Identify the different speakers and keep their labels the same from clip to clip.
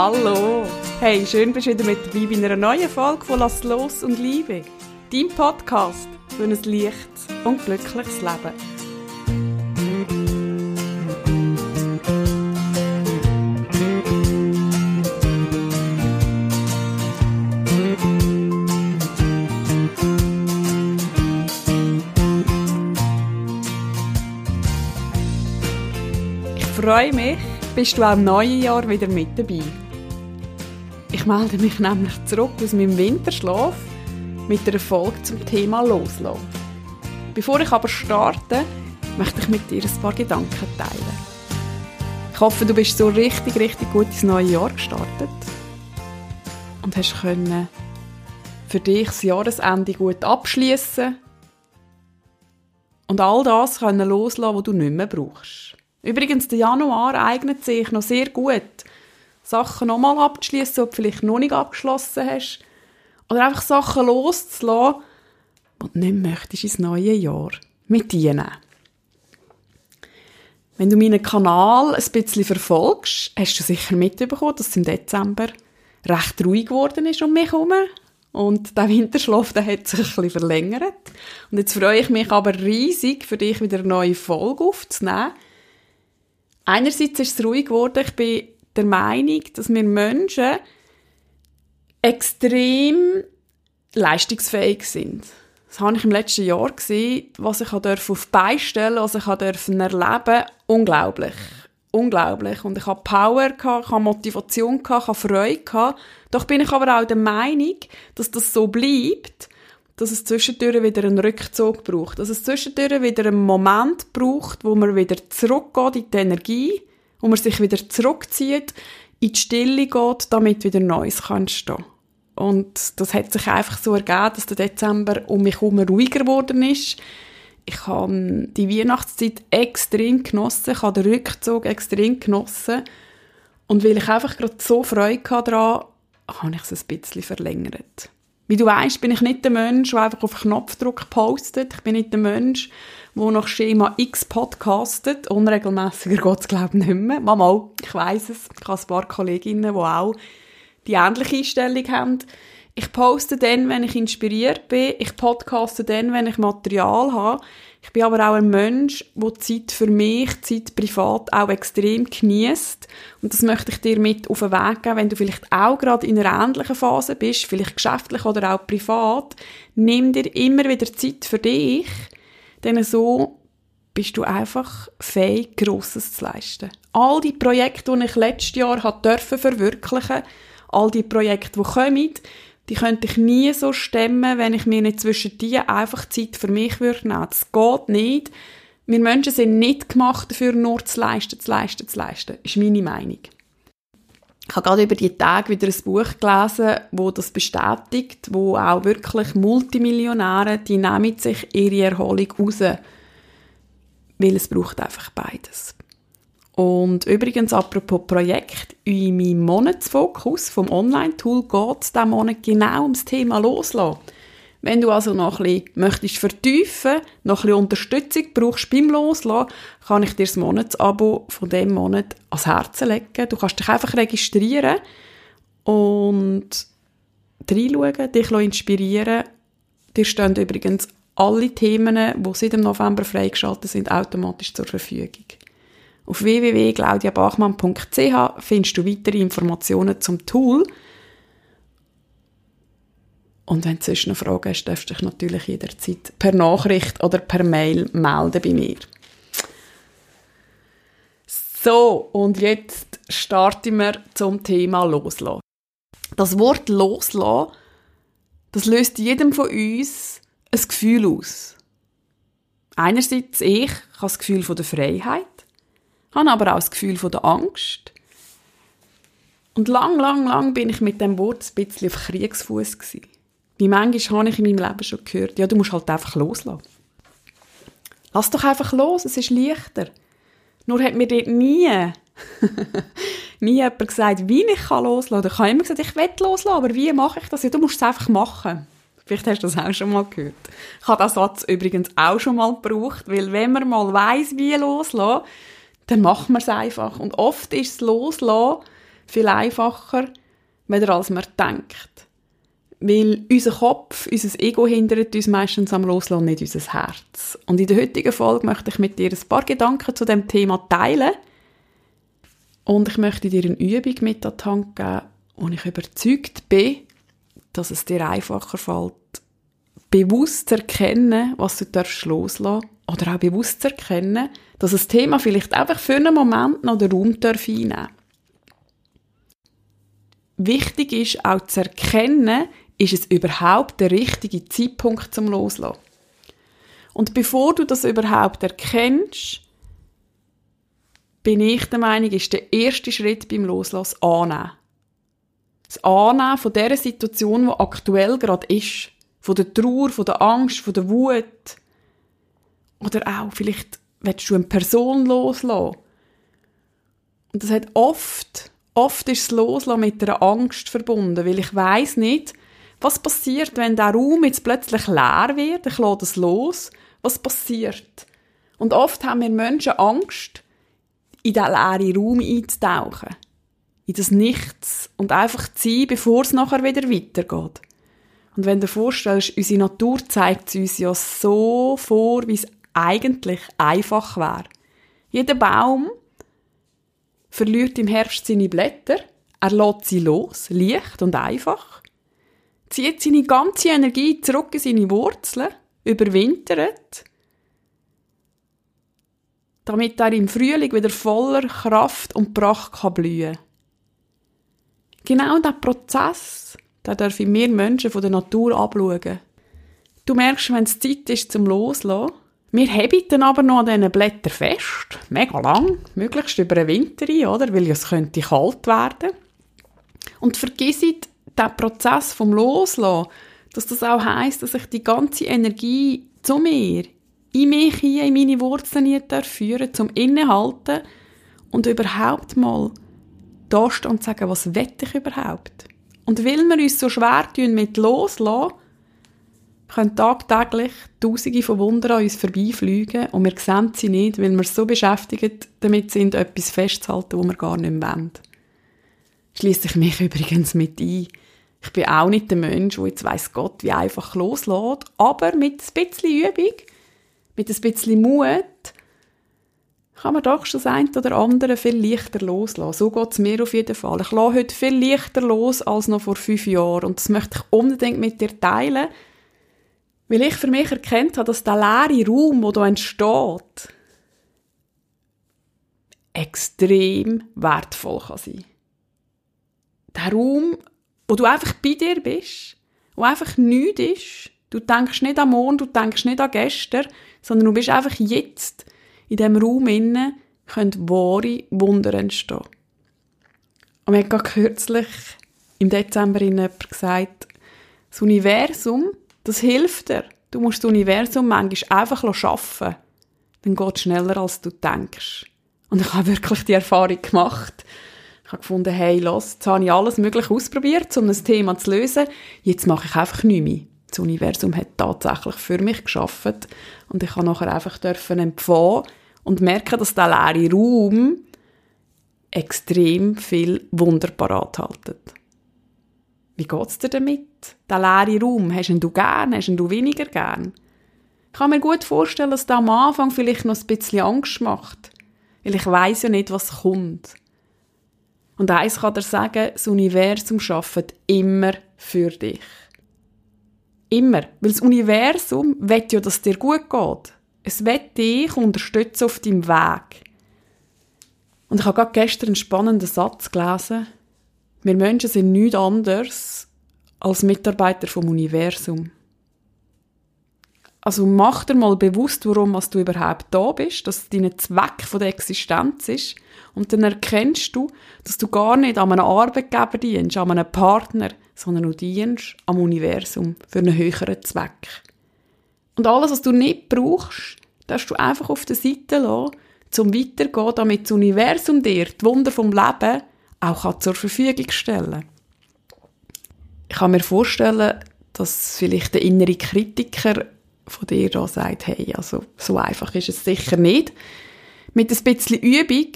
Speaker 1: Hallo! Hey, schön bist du wieder mit dabei bei einer neuen Folge von Lass los und Liebe. Dein Podcast für ein leichtes und glückliches Leben. Ich freue mich, bist du auch im neuen Jahr wieder mit dabei. Melde mich nämlich zurück aus meinem Winterschlaf mit einer Folge zum Thema Loslassen. Bevor ich aber starte, möchte ich mit dir ein paar Gedanken teilen. Ich hoffe, du bist so richtig, richtig gut ins neue Jahr gestartet und hast können für dich das Jahresende gut abschließen und all das können loslassen, was du nicht mehr brauchst. Übrigens, der Januar eignet sich noch sehr gut, Sachen nochmal abzuschließen, die du vielleicht noch nicht abgeschlossen hast. Oder einfach Sachen loszulassen, die du nicht möchtest ins neue Jahr mit dir nehmen. Wenn du meinen Kanal ein bisschen verfolgst, hast du sicher mitbekommen, dass es im Dezember recht ruhig geworden ist um mich herum. Und der Winterschlaf der hat sich ein bisschen verlängert. Und jetzt freue ich mich aber riesig, für dich wieder eine neue Folge aufzunehmen. Einerseits ist es ruhig geworden. Ich bin der Meinung, dass wir Menschen extrem leistungsfähig sind. Das habe ich im letzten Jahr gesehen, was ich auf die Beine stellen was ich erleben durfte. Unglaublich. Unglaublich. Und ich hatte Power, ich hatte Motivation, ich hatte Freude. Doch bin ich aber auch der Meinung, dass das so bleibt, dass es zwischendurch wieder einen Rückzug braucht. Dass es zwischendurch wieder einen Moment braucht, wo man wieder zurückgeht in die Energie, wo man sich wieder zurückzieht, in die Stille geht, damit wieder Neues kann entstehen. Und das hat sich einfach so ergeben, dass der Dezember um mich herum ruhiger geworden ist. Ich habe die Weihnachtszeit extrem genossen, ich habe den Rückzug extrem genossen. Und weil ich einfach gerade so Freude daran hatte, habe ich es ein bisschen verlängert. Wie du weißt, bin ich nicht der Mensch, der einfach auf Knopfdruck postet. Ich bin nicht der Mensch, der nach Schema X podcastet. Unregelmäßiger geht es, glaube ich, nicht mehr. Mama, ich weiss es. Ich habe ein paar Kolleginnen, die auch die ähnliche Einstellung haben. Ich poste dann, wenn ich inspiriert bin. Ich podcaste dann, wenn ich Material habe. Ich bin aber auch ein Mensch, der Zeit für mich, Zeit privat auch extrem genießt. Und das möchte ich dir mit auf den Weg geben, wenn du vielleicht auch gerade in einer ähnlichen Phase bist, vielleicht geschäftlich oder auch privat. Nimm dir immer wieder Zeit für dich, denn so bist du einfach fähig, Grosses zu leisten. All die Projekte, die ich letztes Jahr verwirklichen durfte, all die Projekte, die kommen, die könnte ich nie so stemmen, wenn ich mir nicht zwischen die einfach Zeit für mich würde nehmen. Das geht nicht. Wir Menschen sind nicht gemacht dafür, nur zu leisten, zu leisten, zu leisten. Ist meine Meinung. Ich habe gerade über die Tage wieder ein Buch gelesen, wo das bestätigt, wo auch wirklich Multimillionäre, die nehmen sich ihre Erholung raus. Weil es braucht einfach beides. Und übrigens, apropos Projekt, in meinem Monatsfokus vom Online-Tool geht es diesen Monat genau ums Thema Loslassen. Wenn du also noch ein bisschen möchtest vertiefen, noch ein Unterstützung brauchst beim Loslassen, kann ich dir das Monatsabo von diesem Monat ans Herz legen. Du kannst dich einfach registrieren und reinschauen, dich inspirieren. Dir stehen übrigens alle Themen, die seit dem November freigeschaltet sind, automatisch zur Verfügung. Auf www.claudiabachmann.ch findest du weitere Informationen zum Tool. Und wenn du sonst noch Fragen hast, darfst du dich natürlich jederzeit per Nachricht oder per Mail melden bei mir. So, und jetzt starten wir zum Thema Loslassen. Das Wort Loslassen, das löst jedem von uns ein Gefühl aus. Einerseits ich, habe das Gefühl von der Freiheit habe aber auch das Gefühl von der Angst. Und lang, lang, lang bin ich mit dem Wort ein bisschen auf Kriegsfuß gewesen. Wie manchmal habe ich in meinem Leben schon gehört, ja, du musst halt einfach loslassen. Lass doch einfach los, es ist leichter. Nur hat mir dort nie, nie jemand gesagt, wie ich loslassen kann. Ich habe immer gesagt, ich will loslassen, aber wie mache ich das? Ja, du musst es einfach machen. Vielleicht hast du das auch schon mal gehört. Ich habe diesen Satz übrigens auch schon mal gebraucht, weil wenn man mal weiss, wie loslassen, dann macht man es einfach. Und oft ist es Loslassen viel einfacher, weder als man denkt. Weil unser Kopf, unser Ego hindert uns meistens am Loslassen, nicht unser Herz. Und in der heutigen Folge möchte ich mit dir ein paar Gedanken zu dem Thema teilen. Und ich möchte dir eine Übung mit an die Hand geben, wo ich überzeugt bin, dass es dir einfacher fällt, bewusst erkennen, was du darfst loslassen oder auch bewusst erkennen, dass das Thema vielleicht einfach für einen Moment noch den Raum darf einnehmen Wichtig ist auch zu erkennen, ist es überhaupt der richtige Zeitpunkt zum Loslassen. Und bevor du das überhaupt erkennst, bin ich der Meinung, ist der erste Schritt beim Loslassen annehmen. Das Annehmen von der Situation, die aktuell gerade ist. Von der Trauer, von der Angst, von der Wut. Oder auch, vielleicht willst du eine Person loslassen. Und das hat oft, oft ist das Loslassen mit einer Angst verbunden, weil ich weiß nicht, was passiert, wenn der Raum jetzt plötzlich leer wird, ich lasse das los, was passiert? Und oft haben wir Menschen Angst, in diesen leeren Raum einzutauchen. In das Nichts. Und einfach zu sein, bevor es nachher wieder weitergeht. Und wenn du dir vorstellst, unsere Natur zeigt es uns ja so vor, wie es eigentlich einfach wäre. Jeder Baum verliert im Herbst seine Blätter, er lässt sie los, leicht und einfach, zieht seine ganze Energie zurück in seine Wurzeln, überwintert, damit er im Frühling wieder voller Kraft und Pracht kann blühen Genau dieser Prozess, den dürfen wir Menschen von der Natur abschauen. Du merkst, wenn es Zeit ist zum Loslassen, wir heben dann aber noch an diesen Blättern fest, mega lang, möglichst über den Winter ein, oder? Weil es könnte kalt werden. Und vergiss den Prozess vom Loslassen, dass das auch heisst, dass ich die ganze Energie zu mir, in mich hier, in meine Wurzeln hier führen zum Innehalten und überhaupt mal da stehen und sagen, was will ich überhaupt? Und weil wir uns so schwer tun mit Loslassen, können tagtäglich Tausende von Wundern an uns vorbeifliegen und wir sehen sie nicht, weil wir so beschäftigt damit sind, etwas festzuhalten, wo wir gar nicht mehr wollen. Schließe ich mich übrigens mit ein. Ich bin auch nicht der Mensch, der jetzt weiss Gott, wie einfach loslässt, aber mit ein bisschen Übung, mit ein bisschen Mut, kann man doch schon das eine oder andere viel leichter loslassen. So geht es mir auf jeden Fall. Ich lasse heute viel leichter los als noch vor fünf Jahren und das möchte ich unbedingt mit dir teilen, weil ich für mich erkennt habe, dass der leere Raum, der hier entsteht, extrem wertvoll kann sein. Der Raum, wo du einfach bei dir bist, wo einfach nichts ist. Du denkst nicht an morgen, du denkst nicht an gestern, sondern du bist einfach jetzt. In diesem Raum innen können wahre Wunder entstehen. Und mir hat gerade kürzlich im Dezember jemand gesagt, das Universum das hilft dir. Du musst das Universum manchmal einfach arbeiten. Dann geht es schneller, als du denkst. Und ich habe wirklich die Erfahrung gemacht. Ich habe gefunden, hey, los, jetzt habe ich alles Mögliche ausprobiert, um das Thema zu lösen. Jetzt mache ich einfach nichts mehr. Das Universum hat tatsächlich für mich geschafft und ich habe nachher einfach dürfen empfangen und merken, dass der leere Raum extrem viel Wunder parat haltet. Wie geht's dir damit? Der leere Raum, hast du gern, hast du weniger gern? Ich kann mir gut vorstellen, dass der am Anfang vielleicht noch ein bisschen Angst macht. Weil ich weiß ja nicht, was kommt. Und eins kann dir sagen, das Universum schafft immer für dich. Immer. Weil das Universum will ja, dass es dir gut geht. Es will dich unterstützen auf deinem Weg. Und ich habe gerade gestern einen spannenden Satz gelesen. Wir Menschen sind nichts anderes als Mitarbeiter vom Universum. Also mach dir mal bewusst, warum was du überhaupt da bist, dass dein Zweck von der Existenz ist. Und dann erkennst du, dass du gar nicht an einem Arbeitgeber dienst, an einem Partner, sondern du dienst am Universum für einen höheren Zweck. Und alles, was du nicht brauchst, darfst du einfach auf der Seite lassen, zum weitergehen, damit das Universum dir die Wunder vom Leben auch zur Verfügung stellen Ich kann mir vorstellen, dass vielleicht der innere Kritiker von dir da sagt, hey, also so einfach ist es sicher nicht. Mit ein bisschen Übung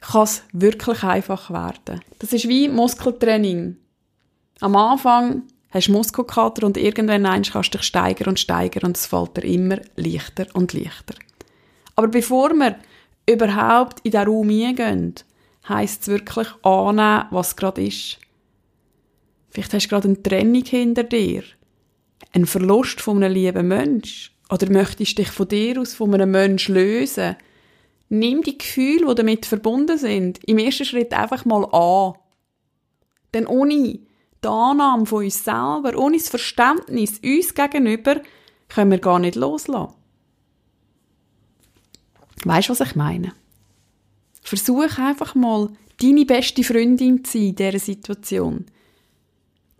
Speaker 1: kann es wirklich einfach werden. Das ist wie Muskeltraining. Am Anfang hast Muskelkater und irgendwann kannst du dich steigern und steigern und es fällt dir immer leichter und leichter. Aber bevor wir überhaupt in diesen Raum hineingehen, heisst es wirklich annehmen, was gerade ist. Vielleicht hast du gerade eine Trennung hinter dir, einen Verlust von einem lieben Mensch oder möchtest dich von dir aus von einem Menschen lösen. Nimm die Gefühle, die damit verbunden sind, im ersten Schritt einfach mal an. Denn ohne die Annahme von uns selber, ohne das Verständnis uns gegenüber, können wir gar nicht loslassen. Weißt du, was ich meine? Versuch einfach mal, deine beste Freundin zu sein in dieser Situation.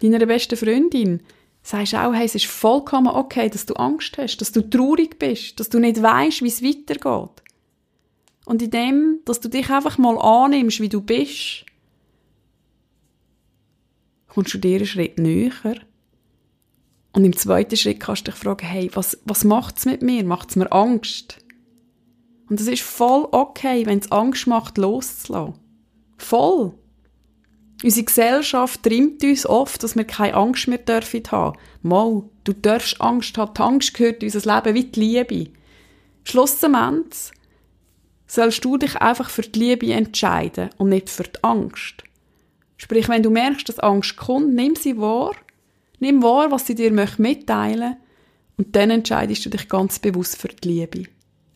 Speaker 1: Deiner besten Freundin sagst auch, hey, es ist vollkommen okay, dass du Angst hast, dass du traurig bist, dass du nicht weißt, wie es weitergeht. Und in dem, dass du dich einfach mal annimmst, wie du bist, kommst du dir einen Schritt näher. Und im zweiten Schritt kannst du dich fragen, hey, was, was macht es mit mir? Macht es mir Angst? Und es ist voll okay, wenn es Angst macht, loszulassen. Voll. Unsere Gesellschaft trimmt uns oft, dass wir keine Angst mehr dürfen haben. Mal, du darfst Angst haben. Die Angst gehört in unser Leben wie die Liebe. Schlussendlich sollst du dich einfach für die Liebe entscheiden und nicht für die Angst. Sprich, wenn du merkst, dass Angst kommt, nimm sie wahr. Nimm wahr, was sie dir mitteilen möchte. Und dann entscheidest du dich ganz bewusst für die Liebe.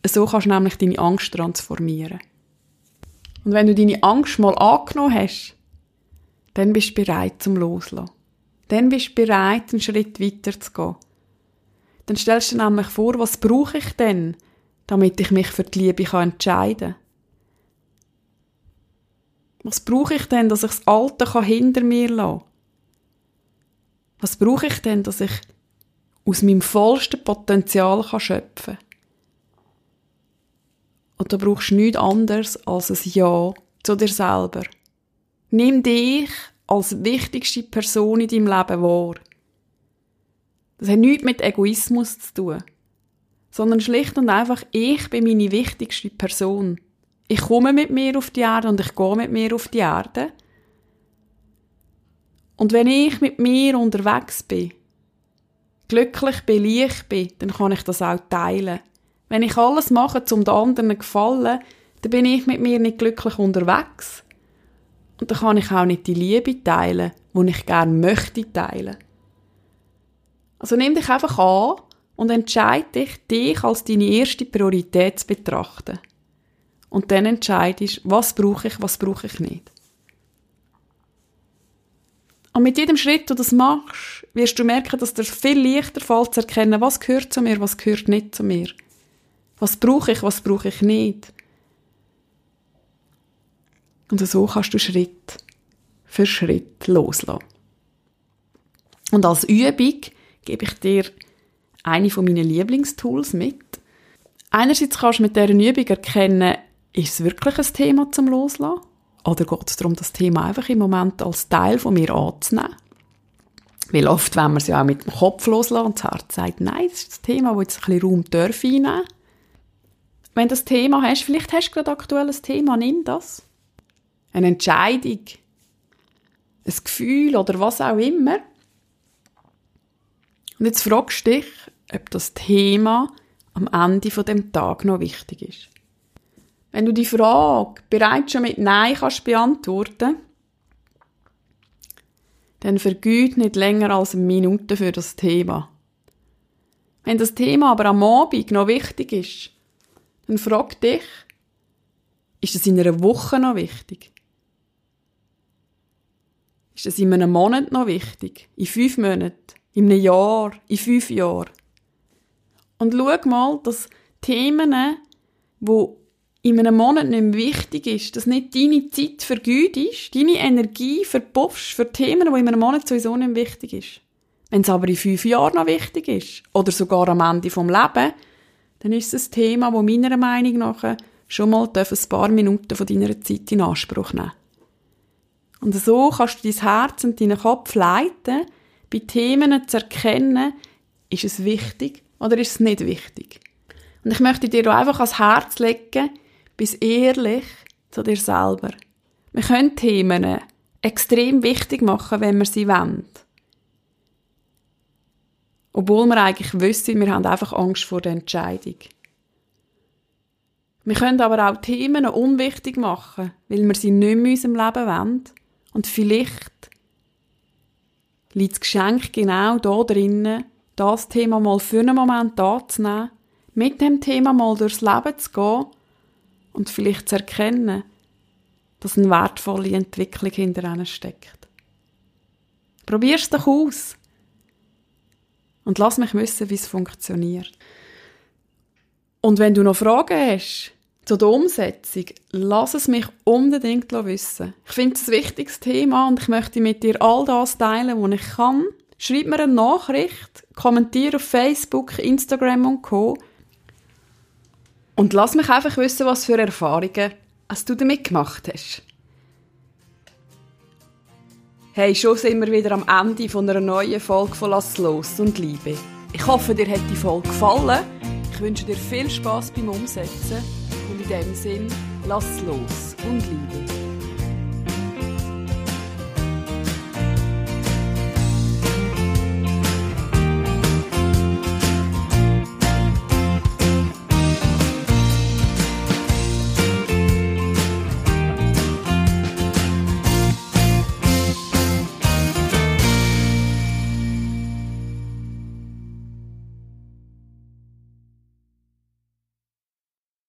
Speaker 1: So kannst du nämlich deine Angst transformieren. Und wenn du deine Angst mal angenommen hast, dann bist du bereit zum Loslassen. Dann bist du bereit, einen Schritt weiter zu gehen. Dann stellst du dir nämlich vor, was brauche ich denn, damit ich mich für die Liebe entscheiden kann. Was brauche ich denn, dass ich das Alte hinter mir lassen kann? Was brauche ich denn, dass ich aus meinem vollsten Potenzial schöpfen kann? Und da brauchst du nichts anderes als ein Ja zu dir selber. Nimm dich als wichtigste Person in deinem Leben wahr. Das hat nichts mit Egoismus zu tun, sondern schlicht und einfach, ich bin meine wichtigste Person. Ich komme mit mir auf die Erde und ich gehe mit mir auf die Erde. Und wenn ich mit mir unterwegs bin, glücklich bin, leicht bin, dann kann ich das auch teilen. Wenn ich alles mache, um den anderen zu gefallen, dann bin ich mit mir nicht glücklich unterwegs. Und dann kann ich auch nicht die Liebe teilen, die ich gerne möchte teilen. Also nimm dich einfach an und entscheide dich, dich als deine erste Priorität zu betrachten. Und dann entscheidest, was brauche ich, was brauche ich nicht. Und mit jedem Schritt, du das machst, wirst du merken, dass dir viel leichter fällt zu erkennen, was gehört zu mir, was gehört nicht zu mir. Was brauche ich, was brauche ich nicht? Und so kannst du Schritt für Schritt loslassen. Und als Übung gebe ich dir eine von meinen Lieblingstools mit. Einerseits kannst du mit dieser Übung erkennen, ist es wirklich ein Thema zum Loslassen? Oder geht es darum, das Thema einfach im Moment als Teil von mir anzunehmen? Weil oft, wenn man es ja auch mit dem Kopf loslassen und das Herz sagt, nein, das ist das Thema, das jetzt ein bisschen Raum darf wenn du das Thema hast, vielleicht hast du gerade aktuell ein Thema, nimm das. Eine Entscheidung, ein Gefühl oder was auch immer. Und jetzt fragst du dich, ob das Thema am Ende von dem Tag noch wichtig ist. Wenn du die Frage bereits schon mit Nein kannst beantworten, dann vergüt nicht länger als eine Minute für das Thema. Wenn das Thema aber am Abend noch wichtig ist, dann frag dich, ist es in einer Woche noch wichtig? Ist es in einem Monat noch wichtig? In fünf Monaten? In einem Jahr? In fünf Jahren? Und schau mal, dass Themen, die in einem Monat nicht mehr wichtig ist, dass nicht deine Zeit vergütest, deine Energie verpuffst für Themen, die in einem Monat sowieso nicht mehr wichtig ist. Wenn es aber in fünf Jahren noch wichtig ist, oder sogar am Ende vom Lebens, dann ist es ein Thema, das meiner Meinung nach schon mal ein paar Minuten von deiner Zeit in Anspruch nehmen Und so kannst du dein Herz und deinen Kopf leiten, bei Themen zu erkennen, ist es wichtig oder ist es nicht wichtig. Und ich möchte dir einfach ans Herz legen, bis ehrlich zu dir selber. Wir können Themen extrem wichtig machen, wenn wir sie wollen. Obwohl wir eigentlich wissen, wir haben einfach Angst vor der Entscheidung. Wir können aber auch Themen unwichtig machen, weil wir sie nicht mehr in unserem Leben wollen. Und vielleicht liegt das Geschenk genau da drinnen, das Thema mal für einen Moment anzunehmen, mit dem Thema mal durchs Leben zu gehen und vielleicht zu erkennen, dass eine wertvolle Entwicklung hinter ihnen steckt. Probier's doch aus. Und lass mich wissen, wie es funktioniert. Und wenn du noch Fragen hast zu der Umsetzung, lass es mich unbedingt wissen. Ich finde es ein wichtiges Thema und ich möchte mit dir all das teilen, was ich kann. Schreib mir eine Nachricht, kommentiere auf Facebook, Instagram und Co. Und lass mich einfach wissen, was für Erfahrungen du damit gemacht hast. Hey, schon sind wir wieder am Ende von einer neuen Folge von Lass los und Liebe. Ich hoffe, dir hat die Folge gefallen. Ich wünsche dir viel Spaß beim Umsetzen und in dem Sinn, lass los und Liebe.